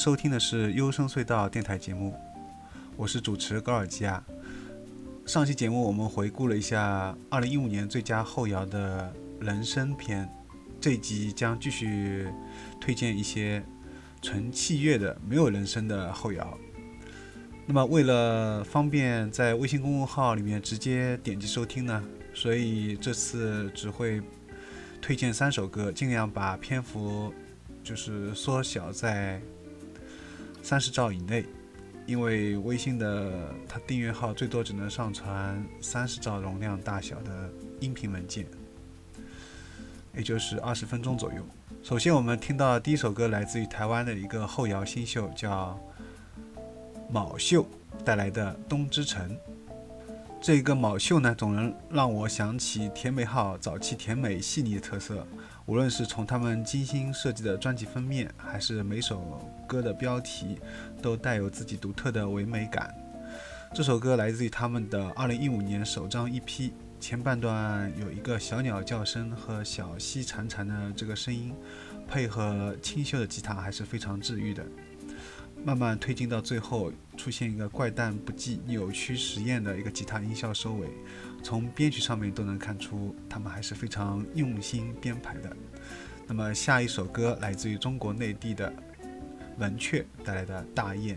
收听的是优声隧道电台节目，我是主持高尔基亚。上期节目我们回顾了一下2015年最佳后摇的人声篇，这一集将继续推荐一些纯器乐的、没有人声的后摇。那么为了方便在微信公众号里面直接点击收听呢，所以这次只会推荐三首歌，尽量把篇幅。就是缩小在三十兆以内，因为微信的它订阅号最多只能上传三十兆容量大小的音频文件，也就是二十分钟左右。首先，我们听到第一首歌来自于台湾的一个后摇新秀，叫卯秀带来的《冬之城》。这个卯秀呢，总能让我想起甜美号早期甜美细腻的特色。无论是从他们精心设计的专辑封面，还是每首歌的标题，都带有自己独特的唯美感。这首歌来自于他们的2015年首张 EP，前半段有一个小鸟叫声和小溪潺潺的这个声音，配合清秀的吉他，还是非常治愈的。慢慢推进到最后，出现一个怪诞不羁、扭曲实验的一个吉他音效收尾。从编曲上面都能看出，他们还是非常用心编排的。那么下一首歌来自于中国内地的文雀带来的《大雁》。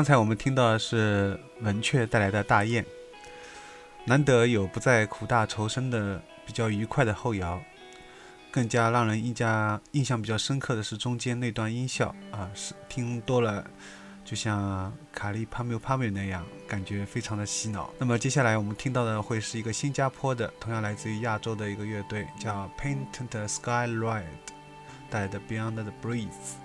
刚才我们听到的是文雀带来的大雁，难得有不再苦大仇深的比较愉快的后摇。更加让人印加印象比较深刻的是中间那段音效啊，是听多了就像卡利帕缪帕缪那样，感觉非常的洗脑。那么接下来我们听到的会是一个新加坡的，同样来自于亚洲的一个乐队，叫 Paint the Sky Ride，带来的 Beyond the Breeze。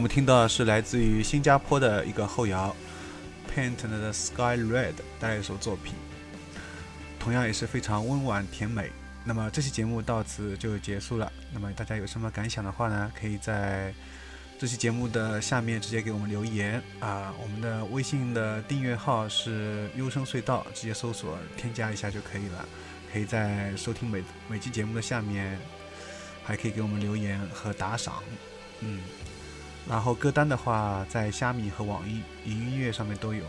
我们听到的是来自于新加坡的一个后摇，Paint the Sky Red 带来一首作品，同样也是非常温婉甜美。那么这期节目到此就结束了。那么大家有什么感想的话呢？可以在这期节目的下面直接给我们留言啊。我们的微信的订阅号是优声隧道，直接搜索添加一下就可以了。可以在收听每每期节目的下面，还可以给我们留言和打赏，嗯。然后歌单的话，在虾米和网易云音乐上面都有，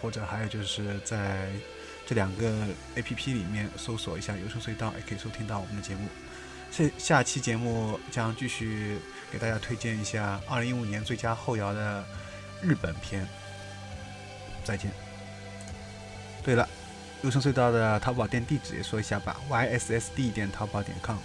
或者还有就是在这两个 A P P 里面搜索一下“有声隧道”，也可以收听到我们的节目。下下期节目将继续给大家推荐一下2015年最佳后摇的日本片。再见。对了，有声隧道的淘宝店地址也说一下吧：y s s d 点淘宝点 com。